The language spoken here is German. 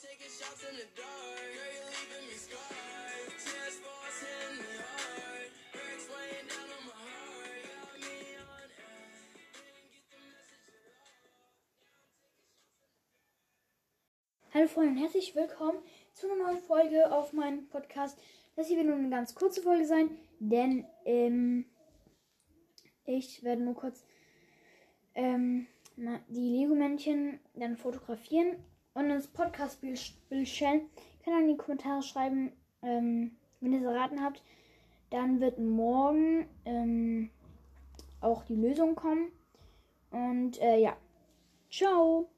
Hallo Freunde und herzlich willkommen zu einer neuen Folge auf meinem Podcast. Das hier wird nur eine ganz kurze Folge sein, denn ähm, ich werde nur kurz ähm, die Lego-Männchen dann fotografieren und ins Podcast-Bild Bild stellen. Könnt ihr in die Kommentare schreiben, ähm, wenn ihr es erraten habt. Dann wird morgen ähm, auch die Lösung kommen. Und äh, ja, ciao!